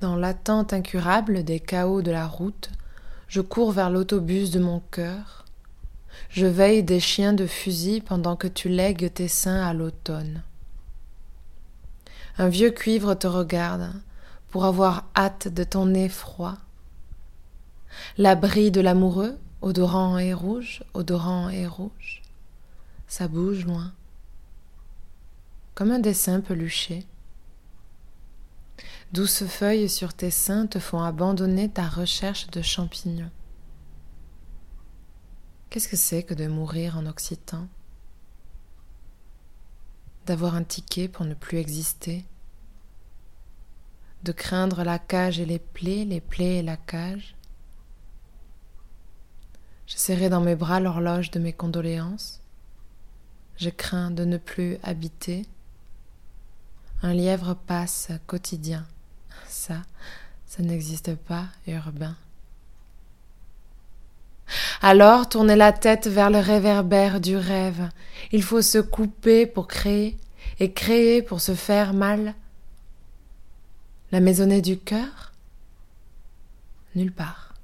Dans l'attente incurable des chaos de la route, je cours vers l'autobus de mon cœur. Je veille des chiens de fusil pendant que tu lègues tes seins à l'automne. Un vieux cuivre te regarde pour avoir hâte de ton nez froid. L'abri de l'amoureux, odorant et rouge, odorant et rouge. Ça bouge loin, comme un dessin peluché. Douces feuilles sur tes seins te font abandonner ta recherche de champignons. Qu'est-ce que c'est que de mourir en occitan? D'avoir un ticket pour ne plus exister? De craindre la cage et les plaies, les plaies et la cage? Je serrai dans mes bras l'horloge de mes condoléances? Je crains de ne plus habiter? Un lièvre passe quotidien ça, ça n'existe pas urbain. Alors tournez la tête vers le réverbère du rêve. Il faut se couper pour créer et créer pour se faire mal. La maisonnée du cœur? Nulle part.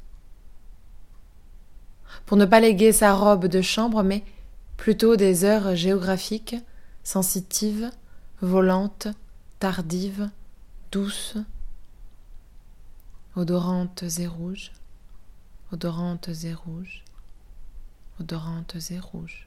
Pour ne pas léguer sa robe de chambre, mais plutôt des heures géographiques, sensitives, volantes, tardives, douces, odorantes et rouges, odorantes et rouges, odorantes et rouges.